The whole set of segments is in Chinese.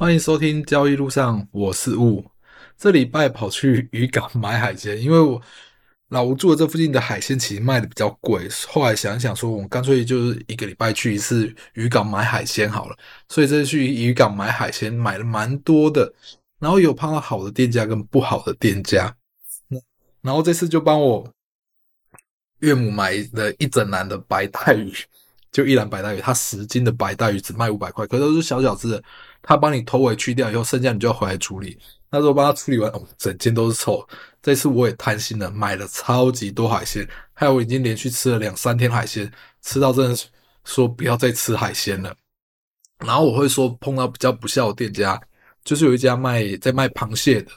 欢迎收听交易路上，我是雾。这礼拜跑去渔港买海鲜，因为我老吴住的这附近的海鲜其实卖的比较贵。后来想一想，说我们干脆就是一个礼拜去一次渔港买海鲜好了。所以这次去渔港买海鲜，买了蛮多的，然后有碰到好的店家跟不好的店家。然后这次就帮我岳母买了一整篮的白带鱼。就一篮白带鱼，它十斤的白带鱼只卖五百块，可都是小小只的。他帮你头尾去掉以后，剩下你就要回来处理。那时候帮他处理完，哦，整间都是臭。这次我也贪心了，买了超级多海鲜，害我已经连续吃了两三天海鲜，吃到真的是说不要再吃海鲜了。然后我会说碰到比较不孝的店家，就是有一家卖在卖螃蟹的，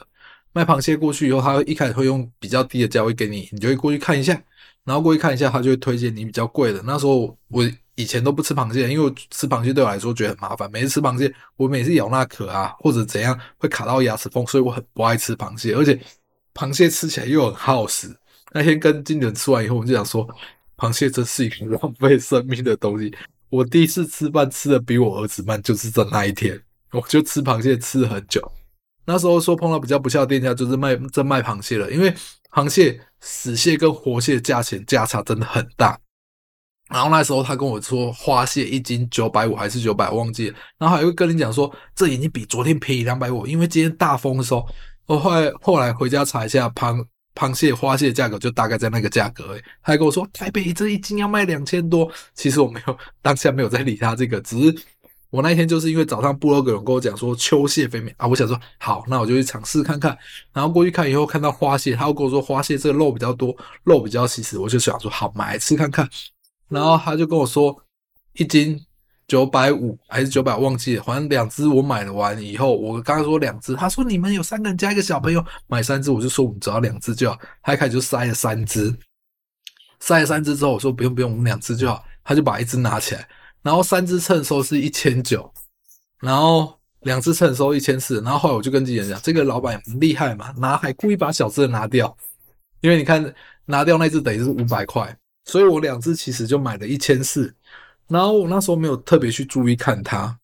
卖螃蟹过去以后，他一开始会用比较低的价位给你，你就会过去看一下，然后过去看一下，他就会推荐你比较贵的。那时候我。以前都不吃螃蟹，因为我吃螃蟹对我来说觉得很麻烦。每次吃螃蟹，我每次咬那壳啊，或者怎样会卡到牙齿缝，所以我很不爱吃螃蟹。而且螃蟹吃起来又很耗时。那天跟经理人吃完以后，我们就想说，螃蟹真是一个浪费生命的东西。我第一次吃饭吃的比我儿子慢，就是在那一天，我就吃螃蟹吃了很久。那时候说碰到比较不孝的店家，就是卖在卖螃蟹了，因为螃蟹死蟹跟活蟹价钱价差真的很大。然后那时候他跟我说，花蟹一斤九百五还是九百，忘记了。然后还会跟你讲说，这已经比昨天便宜两百五，因为今天大丰收。我后来后来回家查一下，螃螃蟹、花蟹价格就大概在那个价格。诶，他还跟我说，台北这一斤要卖两千多。其实我没有当下没有在理他这个，只是我那天就是因为早上部落格有跟我讲说秋蟹肥美啊，我想说好，那我就去尝试看看。然后过去看以后看到花蟹，他又跟我说花蟹这个肉比较多，肉比较细实，我就想说好，买来吃看看。然后他就跟我说，一斤九百五还是九百，忘记了。反正两只我买了完以后，我刚刚说两只，他说你们有三个人加一个小朋友买三只，我就说我们只要两只就好。他一开始就塞了三只，塞了三只之后，我说不用不用，我们两只就好。他就把一只拿起来，然后三只秤收是一千九，然后两只秤收一千四。然后后来我就跟经纪人讲，这个老板很厉害嘛，拿还故意把小只的拿掉，因为你看拿掉那只等于是五百块。所以我两只其实就买了一千四，然后我那时候没有特别去注意看它，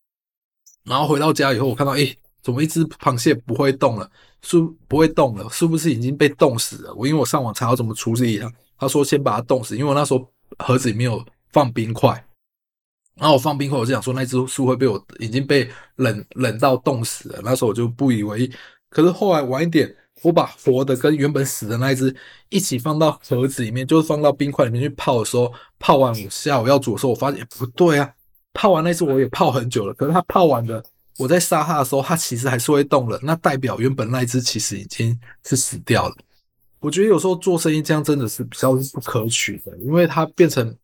然后回到家以后，我看到，诶，怎么一只螃蟹不会动了？是不会动了？是不是已经被冻死了？我因为我上网查要怎么处理它，他说先把它冻死，因为我那时候盒子里面有放冰块，然后我放冰块，我就想说那只树会被我已经被冷冷到冻死了，那时候我就不以为意。可是后来晚一点。我把活的跟原本死的那一只一起放到盒子里面，就是放到冰块里面去泡的时候，泡完我下午要煮的时候，我发现不对啊，泡完那只我也泡很久了，可是它泡完的，我在杀它的时候，它其实还是会动了，那代表原本那一只其实已经是死掉了。我觉得有时候做生意这样真的是比较不可取的，因为它变成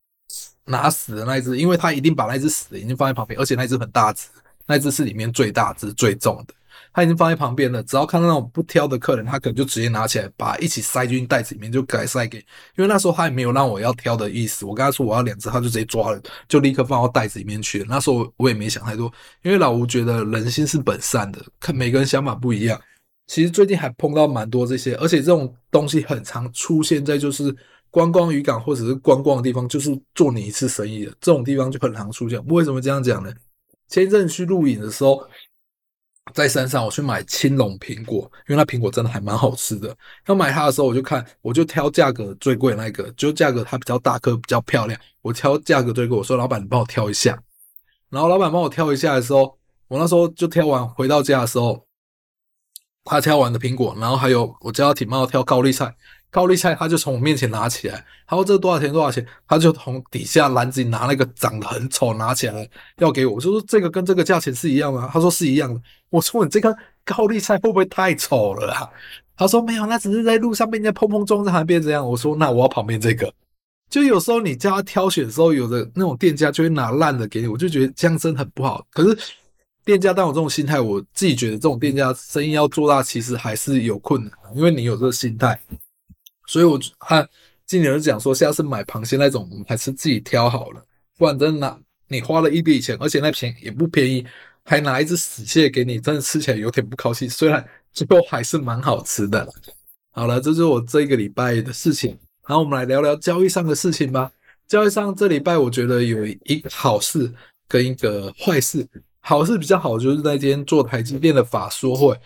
拿死的那一只，因为他一定把那只死的已经放在旁边，而且那只很大只，那只是里面最大只最重的。他已经放在旁边了，只要看到那种不挑的客人，他可能就直接拿起来，把一起塞进袋子里面，就改塞给。因为那时候他也没有让我要挑的意思，我跟他说我要两只，他就直接抓了，就立刻放到袋子里面去了。那时候我也没想太多，因为老吴觉得人心是本善的，看每个人想法不一样。其实最近还碰到蛮多这些，而且这种东西很常出现在就是观光渔港或者是观光的地方，就是做你一次生意的这种地方就很常出现。为什么这样讲呢？前一阵去录影的时候。在山上，我去买青龙苹果，因为那苹果真的还蛮好吃的。要买它的时候，我就看，我就挑价格最贵的那个，就价格它比较大颗，比较漂亮。我挑价格最贵，我说老板，你帮我挑一下。然后老板帮我挑一下的时候，我那时候就挑完，回到家的时候，他挑完的苹果，然后还有我叫他挺帮我挑高丽菜。高丽菜，他就从我面前拿起来，他说这多少钱？多少钱？他就从底下篮子里拿那个长得很丑拿起来要给我，我就说这个跟这个价钱是一样吗？他说是一样的。我说你这个高丽菜会不会太丑了啊？他说没有，那只是在路上被人家碰碰撞在还变这样。我说那我要旁边这个。就有时候你叫他挑选的时候，有的那种店家就会拿烂的给你，我就觉得这样真的很不好。可是店家当我这种心态，我自己觉得这种店家生意要做大，其实还是有困难，因为你有这个心态。所以，我和经理人讲说，下次买螃蟹那种，我们还是自己挑好了，不然真的拿你花了一笔钱，而且那钱也不便宜，还拿一只死蟹给你，真的吃起来有点不高兴。虽然最后还是蛮好吃的。好了，这就是我这一个礼拜的事情。然后我们来聊聊交易上的事情吧。交易上这礼拜，我觉得有一好事跟一个坏事。好事比较好，就是那天做台积电的法说会，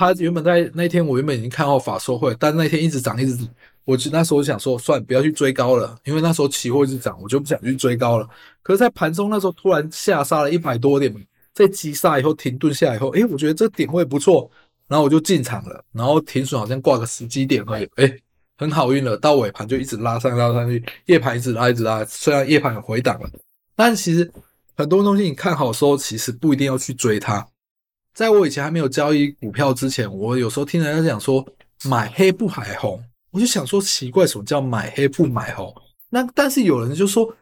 他原本在那天我原本已经看好法说会，但那天一直涨一直涨，我就那时候想说，算了，不要去追高了，因为那时候期货一直涨，我就不想去追高了。可是，在盘中那时候突然下杀了一百多点，在急杀以后停顿下来以后，诶，我觉得这点位不错，然后我就进场了，然后停损好像挂个十几点而已，诶，很好运了，到尾盘就一直拉上拉上去，夜盘一直拉一直拉，虽然夜盘有回档了，但其实。很多东西你看好的时候，其实不一定要去追它。在我以前还没有交易股票之前，我有时候听人家讲说买黑不买红，我就想说奇怪，什么叫买黑不买红？那但是有人就说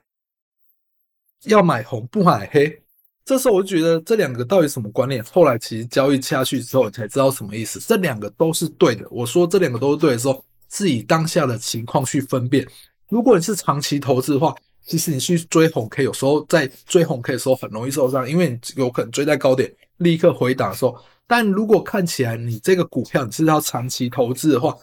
要买红不买黑，这时候我就觉得这两个到底什么观念？后来其实交易下去之后，才知道什么意思。这两个都是对的。我说这两个都是对的时候，是以当下的情况去分辨。如果你是长期投资的话。其实你去追红 K，有时候在追红 K 的时候很容易受伤，因为你有可能追在高点，立刻回档的时候。但如果看起来你这个股票你是要长期投资的话，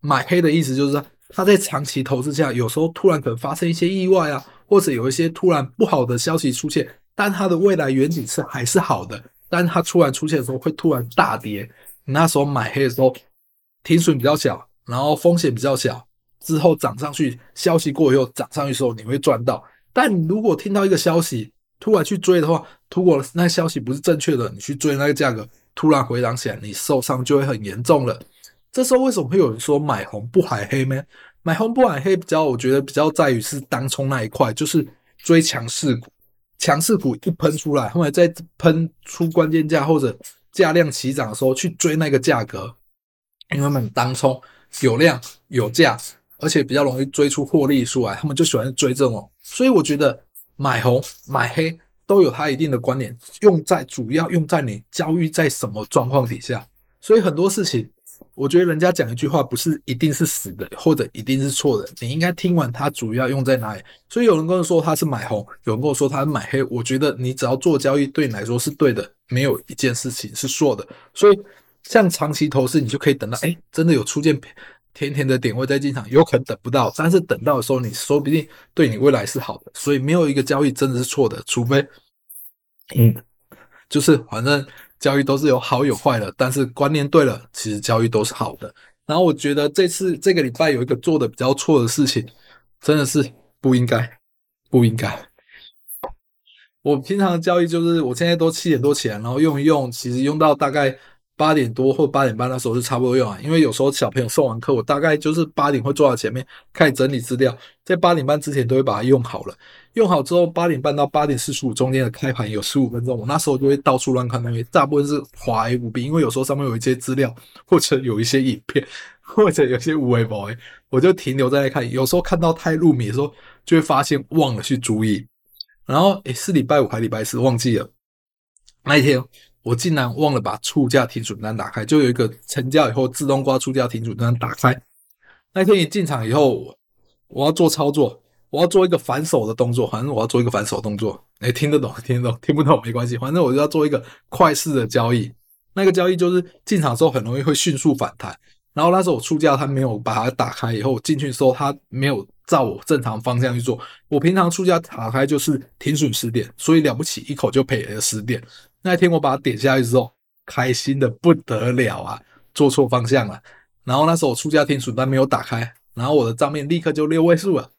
买黑的意思就是说它在长期投资下，有时候突然可能发生一些意外啊，或者有一些突然不好的消息出现，但它的未来远景是还是好的，但它突然出现的时候会突然大跌，你那时候买黑的时候，停损比较小，然后风险比较小。之后涨上去，消息过以后涨上去的时候，你会赚到。但如果听到一个消息突然去追的话，如果那消息不是正确的，你去追那个价格突然回档起来，你受伤就会很严重了。这时候为什么会有人说买红不买黑呢？买红不买黑比较，我觉得比较在于是当冲那一块，就是追强势股，强势股一喷出来，后来在喷出关键价或者价量齐涨的时候去追那个价格，因为他们当冲有量有价。而且比较容易追出获利出来，他们就喜欢追这种，所以我觉得买红买黑都有它一定的观点，用在主要用在你交易在什么状况底下。所以很多事情，我觉得人家讲一句话不是一定是死的，或者一定是错的，你应该听完它主要用在哪里。所以有人跟我说他是买红，有人跟我说他是买黑，我觉得你只要做交易对你来说是对的，没有一件事情是错的。所以像长期投资，你就可以等到哎，真的有出现。甜甜的点位再进场，有可能等不到，但是等到的时候，你说不定对你未来是好的。所以没有一个交易真的是错的，除非，嗯，就是反正交易都是有好有坏的，但是观念对了，其实交易都是好的。然后我觉得这次这个礼拜有一个做的比较错的事情，真的是不应该，不应该。我平常的交易就是我现在都七点多起来，然后用一用，其实用到大概。八点多或八点半那时候是差不多用啊，因为有时候小朋友送完课，我大概就是八点会坐在前面开始整理资料，在八点半之前都会把它用好了。用好之后，八点半到八点四十五中间的开盘有十五分钟，我那时候就会到处乱看，因为大部分是滑 FB，因为有时候上面有一些资料，或者有一些影片，或者有些无为博，我就停留在那看。有时候看到太入迷的时候，就会发现忘了去注意。然后诶，是礼拜五还是礼拜四忘记了那一天。我竟然忘了把出价停损单打开，就有一个成交以后自动挂出价停损单打开。那天一进场以后，我要做操作，我要做一个反手的动作，反正我要做一个反手动作。诶，听得懂，听得懂，听不懂没关系，反正我就要做一个快式的交易。那个交易就是进场之后很容易会迅速反弹，然后那时候我出价，它没有把它打开以后，我进去的时候它没有照我正常方向去做。我平常出价打开就是停损十点，所以了不起一口就赔了十点。那一天我把它点下去之后，开心的不得了啊！做错方向了，然后那时候我出价天损单没有打开，然后我的账面立刻就六位数了，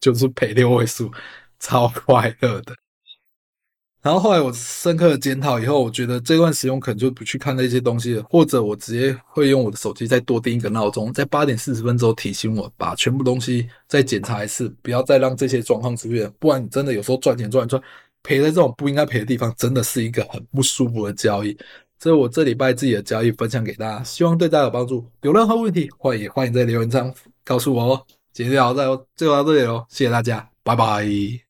就是赔六位数，超快乐的。然后后来我深刻的检讨以后，我觉得这段时间可能就不去看那些东西了，或者我直接会用我的手机再多定一个闹钟，在八点四十分之后提醒我把全部东西再检查一次，不要再让这些状况出现，不然你真的有时候赚钱赚赚。赔在这种不应该赔的地方，真的是一个很不舒服的交易。这是我这礼拜自己的交易分享给大家，希望对大家有帮助。有任何问题，欢迎欢迎在留言上告诉我哦。今天就到这，就到这里喽，谢谢大家，拜拜。